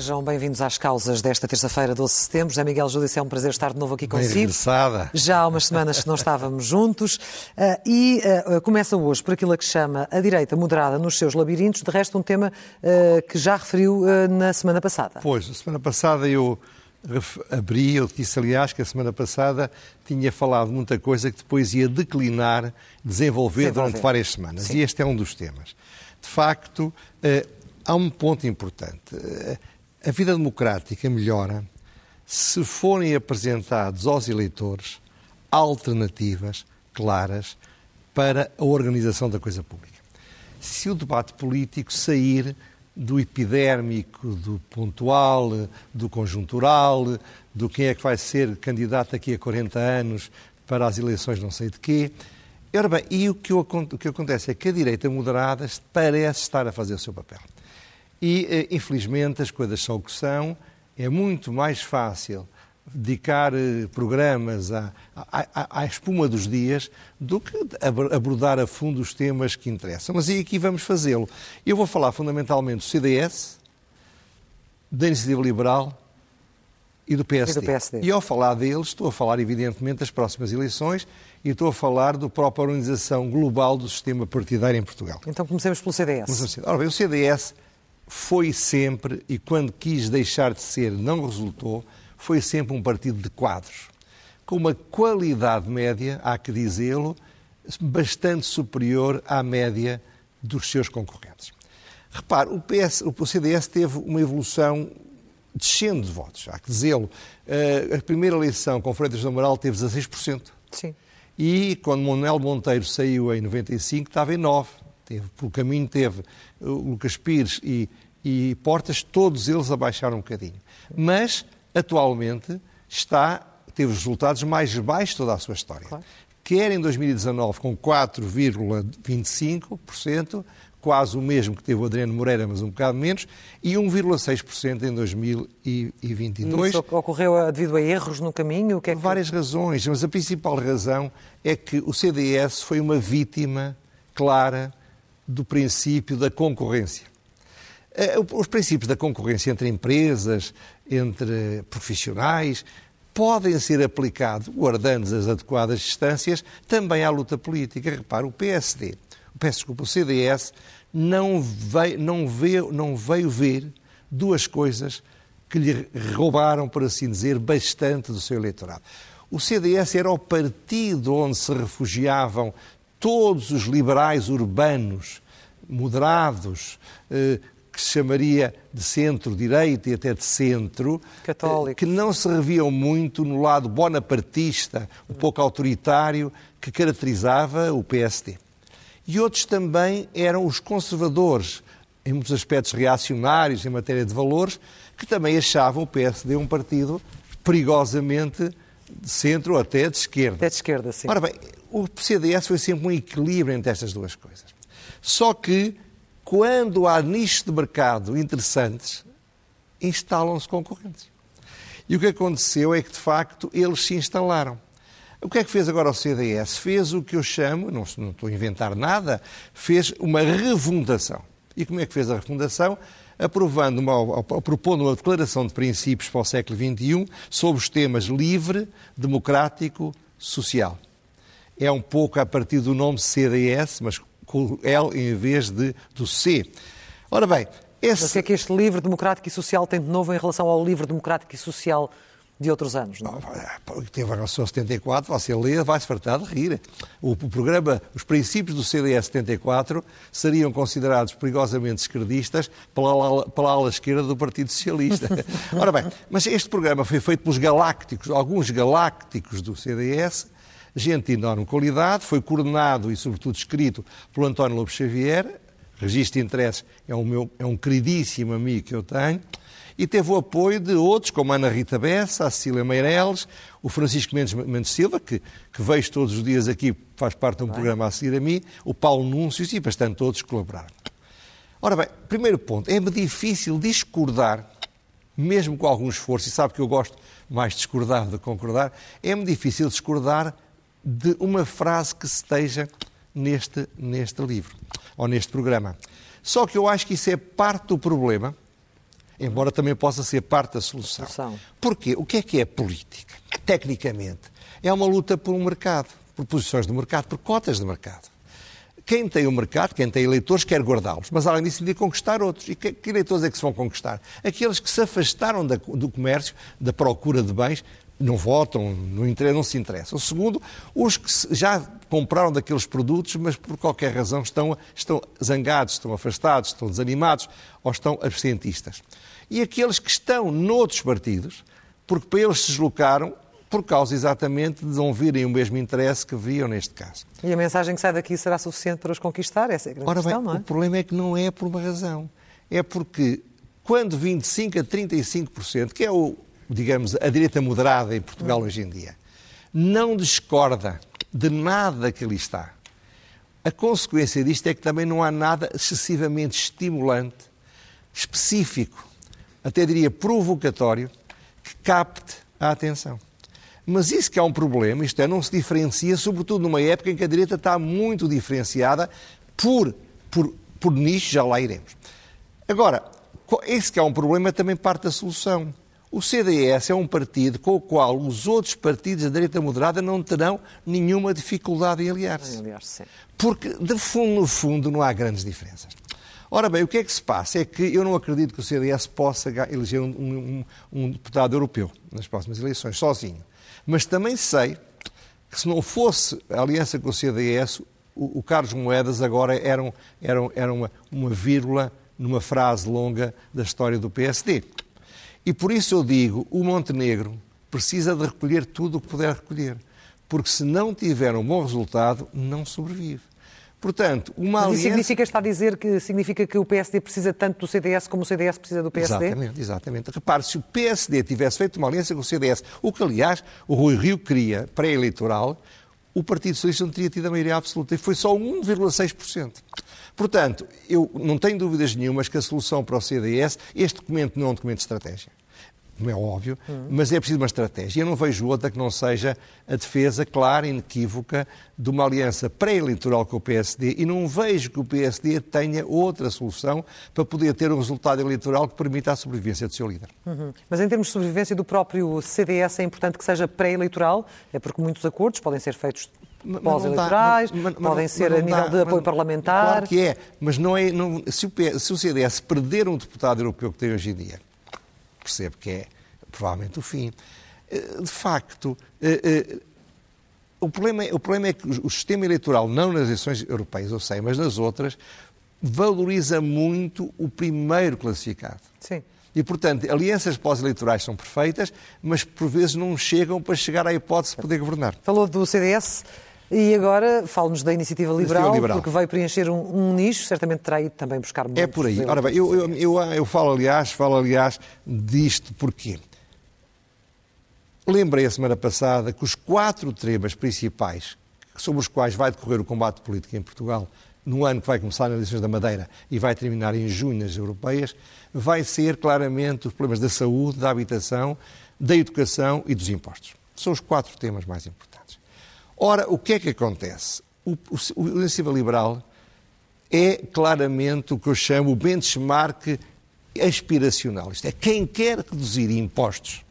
Sejam bem-vindos às causas desta terça-feira, 12 de setembro. José Miguel Júdice, é um prazer estar de novo aqui consigo. Regressada. Já há umas semanas que não estávamos juntos. Uh, e uh, começa hoje por aquilo que chama a direita moderada nos seus labirintos. De resto, um tema uh, que já referiu na semana passada. Pois, a semana passada eu abri, eu disse, aliás, que a semana passada tinha falado muita coisa que depois ia declinar, desenvolver, desenvolver. durante várias semanas. Sim. E este é um dos temas. De facto, há um ponto importante a vida democrática melhora se forem apresentados aos eleitores alternativas claras para a organização da coisa pública. Se o debate político sair do epidérmico, do pontual, do conjuntural, do quem é que vai ser candidato daqui a 40 anos para as eleições não sei de quê. Ora bem, e o que, o que acontece é que a direita moderada parece estar a fazer o seu papel. E, eh, infelizmente, as coisas são o que são. É muito mais fácil dedicar eh, programas à, à, à, espuma dos dias do que abordar a fundo os temas que interessam. Mas e aqui vamos fazê-lo. Eu vou falar fundamentalmente do CDS, da Iniciativa Liberal e do PSD. E, do PSD. e ao falar deles, estou a falar, evidentemente, das próximas eleições e estou a falar da própria organização global do sistema partidário em Portugal. Então comecemos pelo CDS. Ora bem, o CDS foi sempre, e quando quis deixar de ser não resultou, foi sempre um partido de quadros, com uma qualidade média, há que dizê-lo, bastante superior à média dos seus concorrentes. Repare, o, PS, o CDS teve uma evolução descendo de votos, há que dizê-lo. Eh, a primeira eleição com Freitas do Amaral teve 16%. Sim. E quando Manuel Monteiro saiu em 95, estava em 9%. Teve, pelo caminho teve o Lucas Pires e, e Portas, todos eles abaixaram um bocadinho. Mas, atualmente, está, teve os resultados mais baixos de toda a sua história. Claro. Quer em 2019 com 4,25%, quase o mesmo que teve o Adriano Moreira, mas um bocado menos, e 1,6% em 2022. Isso ocorreu devido a erros no caminho? O que é que... Várias razões, mas a principal razão é que o CDS foi uma vítima clara do princípio da concorrência. Eh, os princípios da concorrência entre empresas, entre profissionais, podem ser aplicados, guardando as adequadas distâncias, também à luta política. Repare, o PSD, peço desculpa, o CDS não veio, não, veio, não veio ver duas coisas que lhe roubaram, por assim dizer, bastante do seu eleitorado. O CDS era o partido onde se refugiavam todos os liberais urbanos, moderados, eh, que se chamaria de centro-direita e até de centro, Católicos. que não se reviam muito no lado bonapartista, um pouco autoritário, que caracterizava o PSD. E outros também eram os conservadores, em muitos aspectos reacionários em matéria de valores, que também achavam o PSD um partido perigosamente de centro ou até de esquerda. Até de esquerda, sim. Ora bem, o CDS foi sempre um equilíbrio entre estas duas coisas. Só que, quando há nichos de mercado interessantes, instalam-se concorrentes. E o que aconteceu é que, de facto, eles se instalaram. O que é que fez agora o CDS? Fez o que eu chamo, não, não estou a inventar nada, fez uma refundação. E como é que fez a refundação? Aprovando uma, propondo uma declaração de princípios para o século XXI sobre os temas livre, democrático, social é um pouco a partir do nome CDS, mas com L em vez de, do C. Ora bem, esse... Mas o que é que este livre democrático e social tem de novo em relação ao livre democrático e social de outros anos, não é? Teve a relação 74, você lê, vai-se fartar de rir. O, o, programa, os princípios do CDS 74 seriam considerados perigosamente esquerdistas pela ala, pela ala esquerda do Partido Socialista. Ora bem, mas este programa foi feito pelos galácticos, alguns galácticos do CDS, gente de enorme qualidade, foi coordenado e, sobretudo, escrito pelo António Lopes Xavier, Registro de Interesses é um, meu, é um queridíssimo amigo que eu tenho, e teve o apoio de outros, como a Ana Rita Bessa, a Cecília Meireles, o Francisco Mendes, Mendes Silva, que, que vejo todos os dias aqui, faz parte de um bem. programa a seguir a mim, o Paulo Núncios e bastante todos colaboraram. Ora bem, primeiro ponto, é-me difícil discordar, mesmo com algum esforço, e sabe que eu gosto mais de discordar do que concordar, é-me difícil discordar de uma frase que esteja neste, neste livro, ou neste programa. Só que eu acho que isso é parte do problema, embora também possa ser parte da solução. solução. Porquê? O que é que é política? Tecnicamente, é uma luta por um mercado, por posições de mercado, por cotas de mercado. Quem tem o mercado, quem tem eleitores, quer guardá-los, mas além disso, de conquistar outros. E que, que, eleitores é que se vão conquistar? Aqueles que se afastaram da, do comércio, da procura de bens, não votam, não, não se interessam. O segundo, os que já compraram daqueles produtos, mas por qualquer razão estão, estão zangados, estão afastados, estão desanimados ou estão absentistas. E aqueles que estão noutros partidos, porque para eles se deslocaram por causa exatamente de não virem o mesmo interesse que viam neste caso. E a mensagem que sai daqui será suficiente para os conquistar? Essa é a grande Ora questão, bem, não é? O problema é que não é por uma razão. É porque quando 25% a 35%, que é o, digamos, a direita moderada em Portugal hum. hoje em dia, não discorda de nada que ali está, a consequência disto é que também não há nada excessivamente estimulante, específico, até diria provocatório, que capte a atenção. Mas isso que é um problema, isto é, não se diferencia, sobretudo numa época em que a direita está muito diferenciada por, por, por nicho, já lá iremos. Agora, esse que é um problema também parte da solução. O CDS é um partido com o qual os outros partidos da direita moderada não terão nenhuma dificuldade em aliar-se. Porque, de fundo, no fundo, não há grandes diferenças. Ora bem, o que é que se passa? É que eu não acredito que o CDS possa eleger um, um, um deputado europeu nas próximas eleições, sozinho. Mas também sei que se não fosse a aliança com o CDS, o, o Carlos Moedas agora era, um, era, era uma, uma vírgula numa frase longa da história do PSD. E por isso eu digo, o Montenegro precisa de recolher tudo o que puder recolher, porque se não tiver um bom resultado, não sobrevive. Portanto, uma Mas isso significa, está a dizer que significa que o PSD precisa tanto do CDS como o CDS precisa do PSD? Exatamente, exatamente. Repare, se o PSD tivesse feito uma aliança com o CDS, o que, aliás, o Rui Rio queria, pré-eleitoral, o Partido Socialista não teria tido a maioria absoluta e foi só 1,6%. Portanto, eu não tenho dúvidas nenhumas que a solução para o CDS, este documento não é um documento de estratégia como é óbvio, mas é preciso uma estratégia. Eu não vejo outra que não seja a defesa clara e inequívoca de uma aliança pré-eleitoral com o PSD e não vejo que o PSD tenha outra solução para poder ter um resultado eleitoral que permita a sobrevivência do seu líder. Uhum. Mas em termos de sobrevivência do próprio CDS é importante que seja pré-eleitoral, é porque muitos acordos podem ser feitos pós-eleitorais, podem ser a nível de apoio parlamentar. Claro que é, mas não é, não, se, o, se o CDS perder um deputado europeu que tem hoje em dia, percebe que é provavelmente o fim. Eh, de facto, eh, eh, o problema, é, o problema é que o sistema eleitoral, não nas eleições europeias, eu sei, mas nas outras, valoriza muito o primeiro classificado. Sim. E, portanto, alianças pós-eleitorais são perfeitas, mas por vezes não chegam para chegar à hipótese de poder governar. Falou do CDS. E agora fala-nos da iniciativa liberal, liberal, porque vai preencher um, um, nicho, certamente terá ido também buscar É por aí. Ora bem, eu, eu, eu, eu, falo, aliás, falo, aliás, disto porque lembrei a semana passada que os quatro temas principais sobre os quais vai decorrer o combate político em Portugal, no ano que vai começar nas eleições da Madeira e vai terminar em junho nas europeias, vai ser claramente os problemas da saúde, da habitação, da educação e dos impostos. São os quatro temas mais importantes. Ora, o que é que acontece? O, o, o iniciativa liberal é claramente o que eu chamo o benchmark aspiracional. Isto é, quem quer reduzir impostos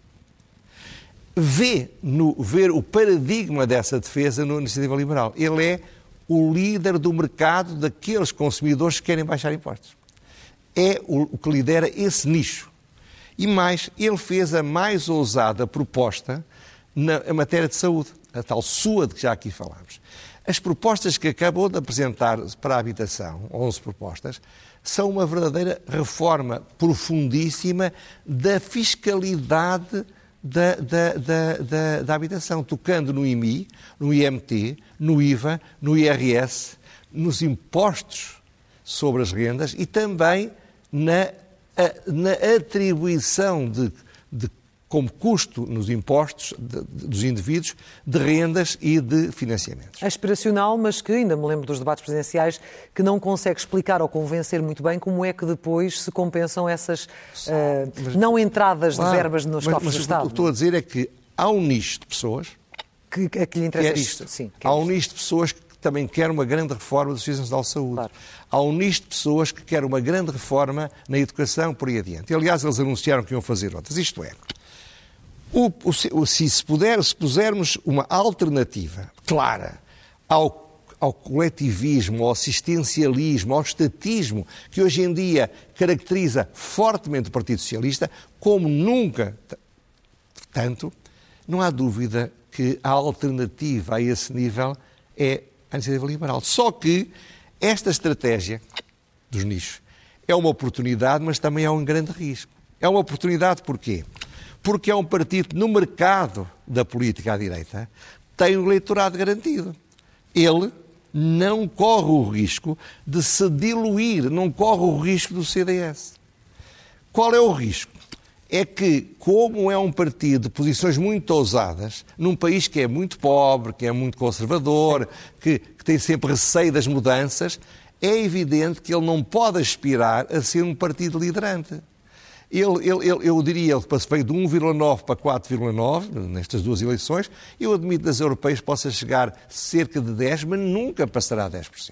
vê no, ver o paradigma dessa defesa no iniciativa liberal. Ele é o líder do mercado daqueles consumidores que querem baixar impostos. É o, o que lidera esse nicho. E mais, ele fez a mais ousada proposta na matéria de saúde a tal sua de que já aqui falámos. As propostas que acabou de apresentar para a habitação, 11 propostas, são uma verdadeira reforma profundíssima da fiscalidade da, da, da, da, habitação, tocando no IMI, no IMT, no IVA, no IRS, nos impostos sobre as rendas e também na, na atribuição de, de como custo nos impostos de, de, dos indivíduos de rendas e de financiamentos. É aspiracional, mas que ainda me lembro dos debates presidenciais, que não consegue explicar ou convencer muito bem como é que depois se compensam essas uh, mas, não entradas claro, de verbas nos mas, cofres mas do Estado. O que estou a dizer é que há um nicho de pessoas que, a que lhe interessa que é isto. Sim, que é há um nicho de pessoas que também quer uma grande reforma do Sistema Nacional de Saúde. Claro. Há um nicho de pessoas que quer uma grande reforma na educação por aí adiante. E, aliás, eles anunciaram que iam fazer outras. Isto é, o, o, se, se, puder, se pusermos uma alternativa clara ao, ao coletivismo, ao assistencialismo, ao estatismo, que hoje em dia caracteriza fortemente o Partido Socialista, como nunca tanto, não há dúvida que a alternativa a esse nível é a iniciativa liberal. Só que esta estratégia dos nichos é uma oportunidade, mas também é um grande risco. É uma oportunidade porquê? Porque é um partido no mercado da política à direita tem o eleitorado garantido. Ele não corre o risco de se diluir, não corre o risco do CDS. Qual é o risco? É que, como é um partido de posições muito ousadas, num país que é muito pobre, que é muito conservador, que, que tem sempre receio das mudanças, é evidente que ele não pode aspirar a ser um partido liderante. Ele, ele, ele, eu diria, ele veio de 1,9 para 4,9 nestas duas eleições. Eu admito das europeias possa chegar cerca de 10, mas nunca passará 10%.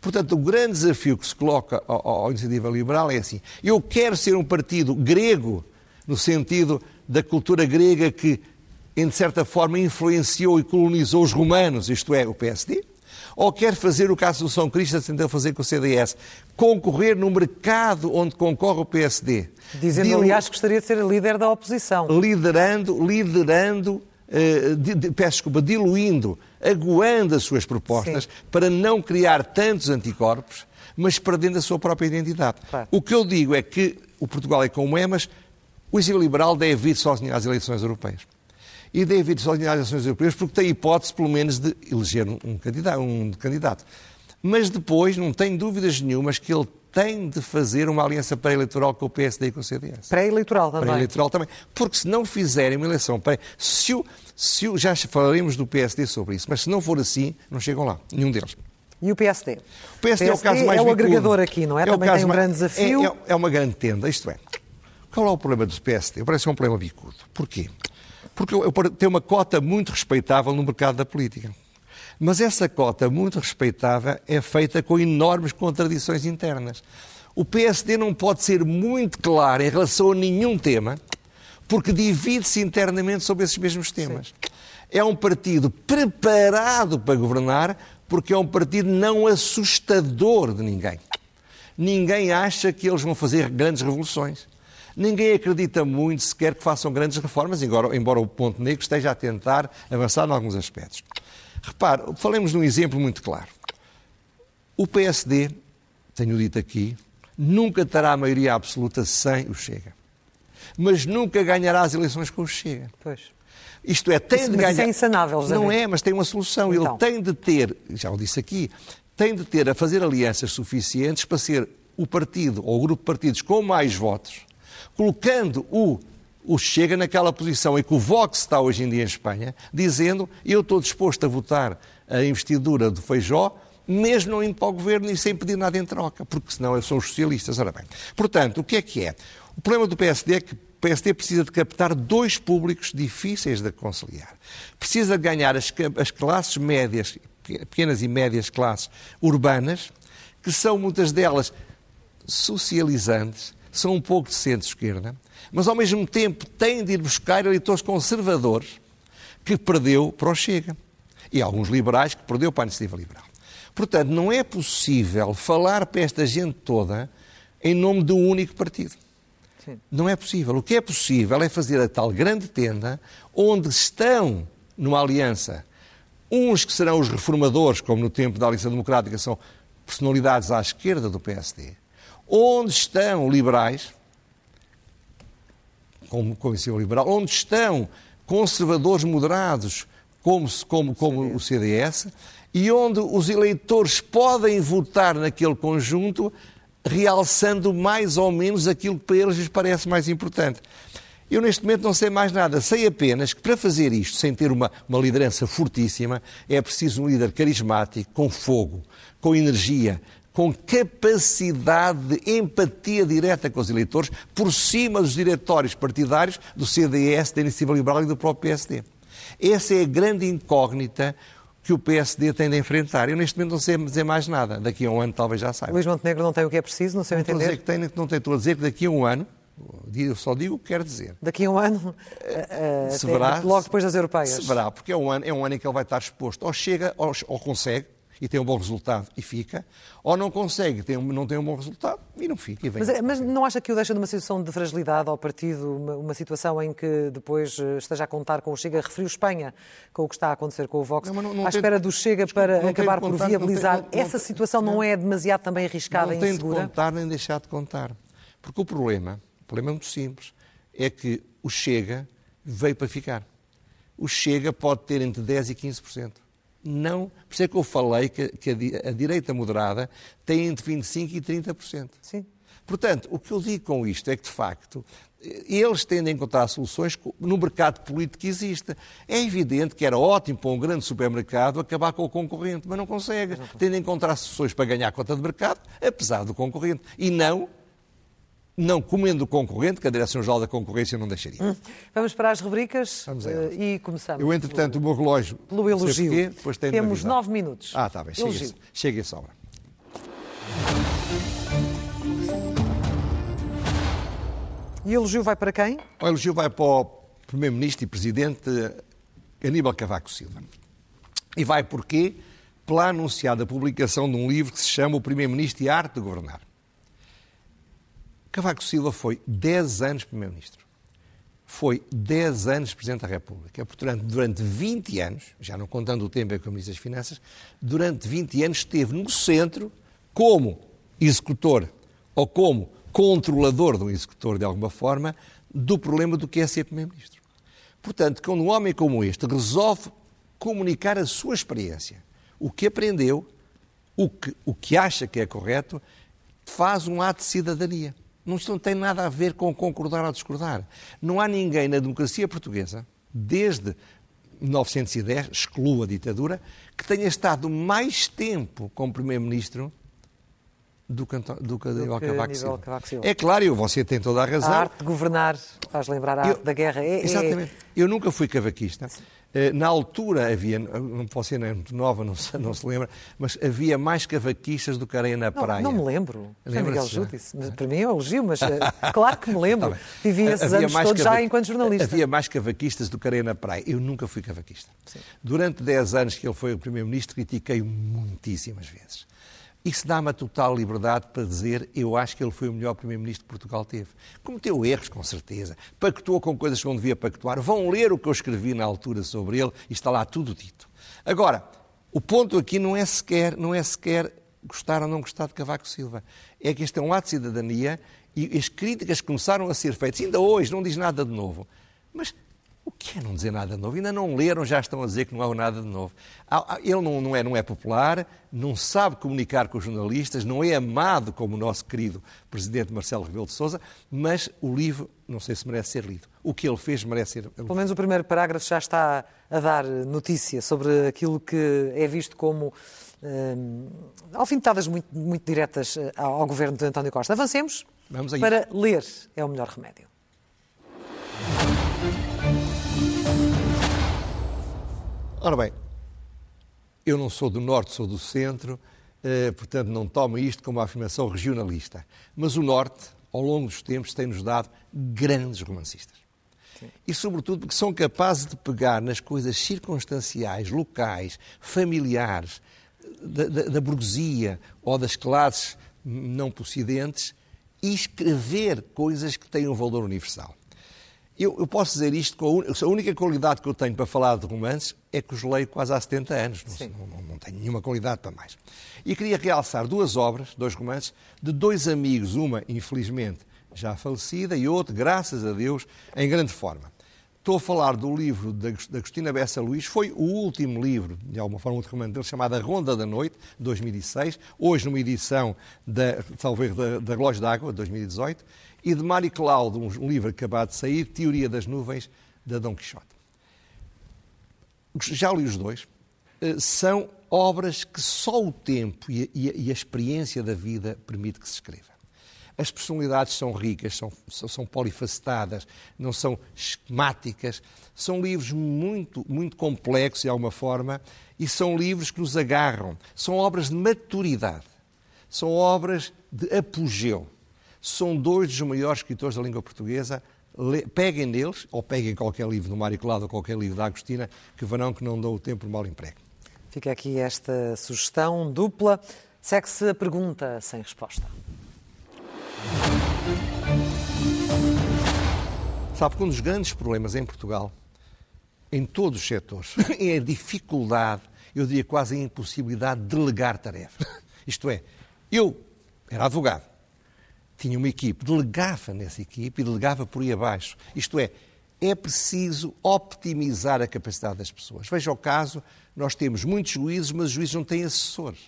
Portanto, o grande desafio que se coloca à Iniciativa Liberal é assim: eu quero ser um partido grego, no sentido da cultura grega que, em certa forma, influenciou e colonizou os romanos, isto é, o PSD, ou quer fazer o que a Associação Cristã tentou fazer com o CDS, concorrer no mercado onde concorre o PSD. Dizendo, aliás, que gostaria de ser líder da oposição. Liderando, liderando, uh, de, de, peço desculpa, diluindo, aguando as suas propostas Sim. para não criar tantos anticorpos, mas perdendo a sua própria identidade. Claro. O que eu digo é que o Portugal é como é, mas o exílio liberal deve ir sozinho às eleições europeias e David só às eleições europeias porque tem hipótese, pelo menos, de eleger um candidato, um candidato. Mas depois, não tenho dúvidas nenhumas que ele tem de fazer uma aliança pré-eleitoral com o PSD e com o CDS. Pré-eleitoral também? Pré-eleitoral também. Porque se não fizerem uma eleição pré... Se o, se o, já falaremos do PSD sobre isso, mas se não for assim, não chegam lá, nenhum deles. E o PSD? O PSD, PSD é o caso mais É o agregador aqui, não é? é também tem um mais... grande desafio. É, é, é, uma grande tenda, isto é. Qual é o problema do PSD? Parece que é um problema bicudo. Porquê? Porque eu, tenho uma cota muito respeitável no mercado da política. Mas essa cota muito respeitável é feita com enormes contradições internas. O PSD não pode ser muito claro em relação a nenhum tema, porque divide-se internamente sobre esses mesmos temas. Sim. É um partido preparado para governar, porque é um partido não assustador de ninguém. Ninguém acha que eles vão fazer grandes revoluções. Ninguém acredita muito sequer que façam grandes reformas, embora, embora o Ponto Negro esteja a tentar avançar em alguns aspectos. Repare, falemos de um exemplo muito claro. O PSD, tenho dito aqui, nunca terá a maioria absoluta sem o Chega. Mas nunca ganhará as eleições com o Chega. Pois. Isto é, tem isso, de ganhar. Isso é insanável, José Não é, mas tem uma solução. Então. Ele tem de ter, já o disse aqui, tem de ter a fazer alianças suficientes para ser o partido ou o grupo de partidos com mais votos colocando o, o Chega naquela posição em que o Vox está hoje em dia em Espanha, dizendo eu estou disposto a votar a investidura do Feijó, mesmo não indo para o governo e sem pedir nada em troca, porque senão são os socialistas. Ora bem, portanto, o que é que é? O problema do PSD é que o PSD precisa de captar dois públicos difíceis de conciliar. Precisa de ganhar as, as classes médias, pequenas e médias classes urbanas, que são muitas delas socializantes, são um pouco de centro-esquerda, mas ao mesmo tempo têm de ir buscar eleitores conservadores que perdeu para o Chega. E alguns liberais que perdeu para a iniciativa liberal. Portanto, não é possível falar para esta gente toda em nome de um único partido. Sim. Não é possível. O que é possível é fazer a tal grande tenda onde estão numa aliança uns que serão os reformadores, como no tempo da Aliança Democrática, são personalidades à esquerda do PSD, Onde estão liberais, como Convenção Liberal, onde estão conservadores moderados, como, como, como o CDS, e onde os eleitores podem votar naquele conjunto, realçando mais ou menos aquilo que para eles lhes parece mais importante. Eu, neste momento, não sei mais nada. Sei apenas que, para fazer isto, sem ter uma, uma liderança fortíssima, é preciso um líder carismático, com fogo, com energia, com capacidade de empatia direta com os eleitores, por cima dos diretórios partidários do CDS, da Iniciativa Liberal e do próprio PSD. Essa é a grande incógnita que o PSD tem de enfrentar. Eu neste momento não sei dizer mais nada. Daqui a um ano talvez já saiba. Luís Montenegro não tem o que é preciso, no seu não entender? Estou a dizer que tem, não tem, estou a dizer que daqui a um ano, eu só digo o que quero dizer. Daqui a um ano, uh, se verá, logo depois das europeias. Se verá, porque é um ano, é um ano em que ele vai estar exposto. Ou chega, ou, ou consegue, e tem um bom resultado e fica, ou não consegue, tem, não tem um bom resultado e não fica. E mas, mas, não acha que o deixa numa situação de fragilidade ao partido, uma, uma, situação em que depois eh, esteja a contar com o Chega, referiu Espanha, com o que está a acontecer com o Vox, não, não, à espera do Chega para acabar por viabilizar. Essa situação não, é demasiado também arriscada e insegura? Não tem de contar nem deixar de contar. Porque o problema, o problema é muito simples, é que o Chega veio para ficar. O Chega pode ter entre 10% e 15%. Não, por isso é que eu falei que, que a, a, direita moderada tem entre 25% e 30%. Sim. Portanto, o que eu digo com isto é que, de facto, eles tendem a encontrar soluções no mercado político que existe. É evidente que era ótimo para um grande supermercado acabar com o concorrente, mas não consegue. Tendem a encontrar soluções para ganhar conta de mercado, apesar do concorrente. E não não comendo o concorrente, que a Direção-Geral da Concorrência não deixaria. Hum. Vamos para as rubricas uh, e começamos. Eu, entretanto, o meu relógio. Pelo elogio. Porquê, Temos nove minutos. Ah, está bem. Chega, chega essa hora. E o elogio vai para quem? O elogio vai para o Primeiro-Ministro e Presidente Aníbal Cavaco Silva. E vai porquê? Pela anunciada publicação de um livro que se chama O Primeiro-Ministro e a Arte de Governar. Cavaco Silva foi 10 anos Primeiro-Ministro. Foi 10 anos Presidente da República. Portanto, durante 20 anos, já não contando o tempo em que foi Ministro das Finanças, durante 20 anos esteve no centro como executor ou como controlador do executor, de alguma forma, do problema do que é ser Primeiro-Ministro. Portanto, quando um homem como este resolve comunicar a sua experiência, o que aprendeu, o que, o que acha que é correto, faz um ato de cidadania. Isto não tem nada a ver com concordar ou discordar. Não há ninguém na democracia portuguesa, desde 1910, exclua a ditadura, que tenha estado mais tempo como Primeiro-Ministro do que, do que Aníbal Cavaco Silva. É claro, você tem toda a razão. A arte de governar faz lembrar a arte da guerra. É, é exatamente. É... Eu nunca fui cavaquista. Eh, na altura havia, não posso ser muito nova, não se, não se lembra, mas havia mais cavaquistas do que areia na praia. Não, não me lembro. Foi Miguel Júdice. Para mim é um elogio, mas eh, claro que me lembro. Tá Vivi esses havia anos todos já enquanto jornalista. Havia mais cavaquistas do que areia na praia. Eu nunca fui cavaquista. Sim. Durante 10 anos que ele foi o Primeiro-Ministro, critiquei-o muitíssimas vezes. Isso dá-me a total liberdade para dizer eu acho que ele foi o melhor Primeiro-Ministro que Portugal teve. Cometeu erros, com certeza. Pactuou com coisas que não devia pactuar. Vão ler o que eu escrevi na altura sobre ele e está lá tudo dito. Agora, o ponto aqui não é sequer, não é sequer gostar ou não gostar de Cavaco Silva. É que este é um ato de cidadania e as críticas começaram a ser feitas. Ainda hoje não diz nada de novo. Mas o que é não dizer nada de novo? Ainda não leram, já estão a dizer que não há nada de novo. Ele não, não, é, não é popular, não sabe comunicar com os jornalistas, não é amado como o nosso querido presidente Marcelo Rebelo de Sousa, mas o livro, não sei se merece ser lido. O que ele fez merece ser lido. Pelo menos o primeiro parágrafo já está a dar notícia sobre aquilo que é visto como hum, alfinetadas muito, muito diretas eh, ao governo de António Costa. Avancemos para ler é o melhor remédio. Ora bem, eu não sou do norte, sou do centro, eh, portanto não tomo isto como uma afirmação regionalista. Mas o norte, ao longo dos tempos, tem-nos dado grandes romancistas. Sim. E, sobretudo, porque são capazes de pegar nas coisas circunstanciais, locais, familiares, da, da, da burguesia ou das classes não possidentes e escrever coisas que têm um valor universal. Eu, eu, posso dizer isto com a, a, única qualidade que eu tenho para falar de romances é que os leio quase há 70 anos. Não, não, não, tenho nenhuma qualidade para mais. E queria realçar duas obras, dois romances, de dois amigos, uma, infelizmente, já falecida, e outra, graças a Deus, em grande forma. estou a falar do livro da Agostina Bessa Luís, foi o último livro, de alguma forma, muito recomendo dele, chamado A Ronda da Noite, 2006, hoje numa edição da, talvez da, da Relógio d'Água, 2018, e de Mário Cláudio, um livro acabado de sair, Teoria das Nuvens, da Dom Quixote. Já li os dois. Eh, são obras que só o tempo e a, e a experiência da vida permite que se escreva. As personalidades são ricas, são, são polifacetadas, não são esquemáticas. São livros muito, muito complexos, de alguma forma, e são livros que nos agarram. São obras de maturidade. São obras de apogeu. São dois dos maiores escritores da língua portuguesa. Peguem neles, ou peguem qualquer livro do Mário Colado ou qualquer livro da Agostina, que verão que não dão o tempo mal emprego. Fica aqui esta sugestão dupla. Segue-se a pergunta sem resposta. Sabe que um dos grandes problemas em Portugal, em todos os setores, é a dificuldade, eu diria quase a impossibilidade de delegar tarefas. Isto é, eu era advogado, tinha uma equipe, delegava nessa equipe e delegava por aí abaixo. Isto é, é preciso optimizar a capacidade das pessoas. Veja o caso, nós temos muitos juízes, mas os juízes não têm assessores.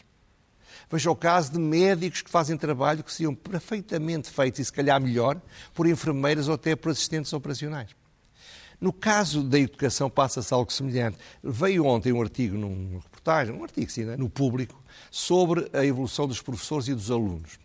Veja o caso de médicos que fazem trabalho que seriam perfeitamente feitos, e se calhar melhor, por enfermeiras ou até por assistentes operacionais. No caso da educação passa-se algo semelhante. Veio ontem um artigo numa reportagem, um artigo sim, né, no público, sobre a evolução dos professores e dos alunos.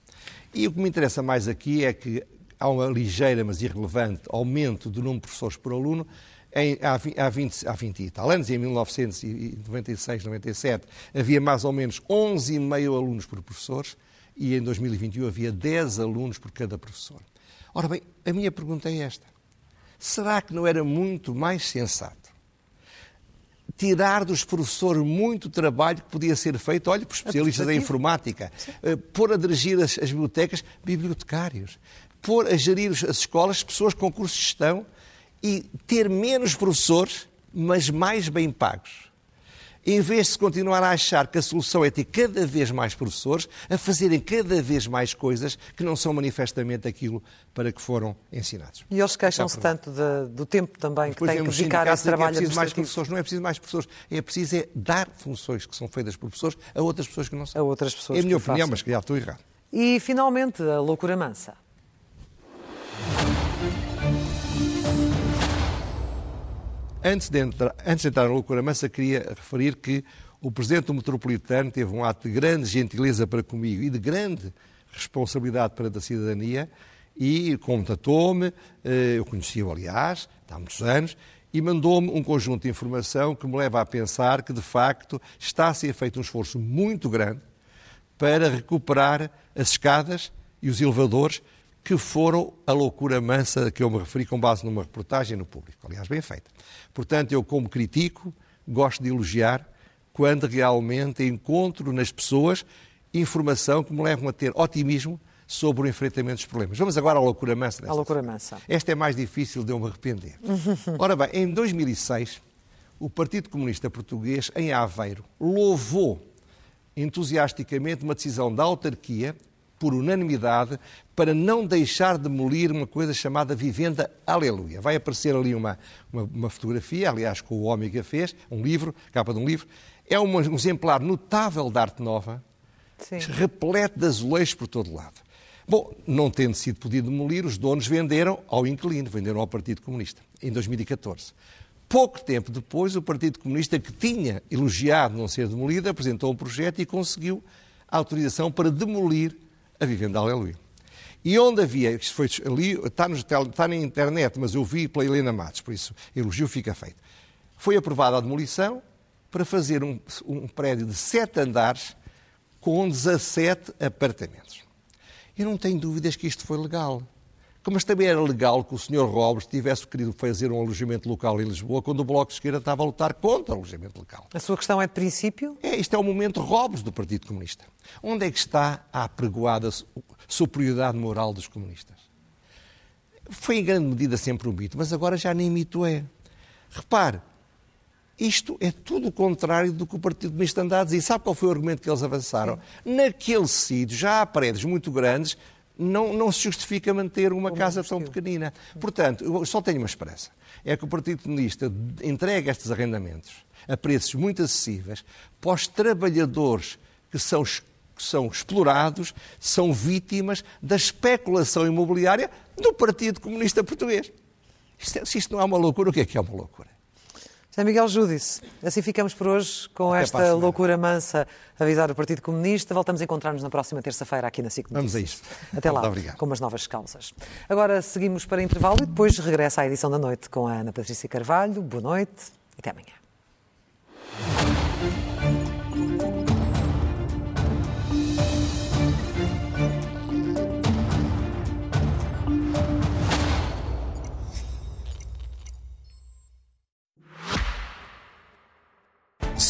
E o que me interessa mais aqui é que há uma ligeira, mas irrelevante, aumento do número de professores por aluno, em, há, 20, há 20 e tal anos, em 1996, 97, havia mais ou menos 11,5 alunos por professores e em 2021 havia 10 alunos por cada professor. Ora bem, a minha pergunta é esta. Será que não era muito mais sensato tirar dos professores muito trabalho que podia ser feito, olha, por especialistas em informática, uh, pôr a dirigir as, as bibliotecas bibliotecários, pôr a gerir as escolas pessoas com curso de gestão e ter menos professores, mas mais bem pagos. Em vez de continuar a achar que a solução é ter cada vez mais professores a fazerem cada vez mais coisas que não são manifestamente aquilo para que foram ensinados. E eles queixam-se tanto de, do tempo também que têm que dedicar a esse trabalho é preciso mais professores. Não é preciso mais professores, é preciso é dar funções que são feitas por professores a outras pessoas que não são. A outras pessoas É a minha opinião, façam. mas que já estou errado. E, finalmente, a loucura mansa. Antes de, entrar, antes de entrar na loucura mansa, queria referir que o Presidente do Metropolitano teve um ato de grande gentileza para comigo e de grande responsabilidade para a cidadania e contatou-me, eh, eu conhecia-o aliás, há muitos anos, e mandou-me um conjunto de informação que me leva a pensar que, de facto, está a ser feito um esforço muito grande para recuperar as escadas e os elevadores que foram a loucura mansa a que eu me referi com base numa reportagem no público. Aliás, bem feita. Portanto, eu, como critico, gosto de elogiar quando realmente encontro nas pessoas informação que me levam a ter otimismo sobre o enfrentamento dos problemas. Vamos agora à loucura mansa. A loucura mansa. Esta é mais difícil de eu me arrepender. Ora bem, em 2006, o Partido Comunista Português, em Aveiro, louvou entusiasticamente uma decisão da autarquia por unanimidade, para não deixar demolir uma coisa chamada Vivenda Aleluia. Vai aparecer ali uma, uma, uma fotografia, aliás, com o homem que a fez, um livro, capa de um livro. É um, um exemplar notável de arte nova, Sim. repleto de azulejos por todo lado. Bom, não tendo sido podido demolir, os donos venderam ao inquilino, venderam ao Partido Comunista, em 2014. Pouco tempo depois, o Partido Comunista, que tinha elogiado não ser demolido, apresentou um projeto e conseguiu a autorização para demolir a vivenda Aleluia. E onde havia, isto foi ali, está, no, está na internet, mas eu vi pela Helena Matos, por isso elogio fica feito. Foi aprovada a demolição para fazer um, um prédio de sete andares com 17 apartamentos. Eu não tenho dúvidas que isto foi legal. Mas também era legal que o Sr. Robles tivesse querido fazer um alojamento local em Lisboa quando o Bloco de Esquerda estava a lutar contra o alojamento local. A sua questão é de princípio? É, isto é o momento Robles do Partido Comunista. Onde é que está a apregoada superioridade moral dos comunistas? Foi em grande medida sempre um mito, mas agora já nem mito é. Repare, isto é tudo o contrário do que o Partido Comunista anda a dizer. Sabe qual foi o argumento que eles avançaram? Naquele sítio já há prédios muito grandes não, não se justifica manter uma casa tão pequenina. Portanto, eu só tenho uma esperança. É que o Partido Comunista entregue estes arrendamentos a preços muito acessíveis para os trabalhadores que são, que são explorados, são vítimas da especulação imobiliária do Partido Comunista Português. Isto, é, se isto não é uma loucura, o que é que é uma loucura? José Miguel Júdice, assim ficamos por hoje com Até esta loucura mansa avisar o Partido Comunista. Voltamos a encontrar-nos na próxima terça-feira aqui na SIC Vamos a isto. Até lá, com umas novas causas. Agora seguimos para intervalo e depois regressa à edição da noite com a Ana Patrícia Carvalho. Boa noite e até amanhã.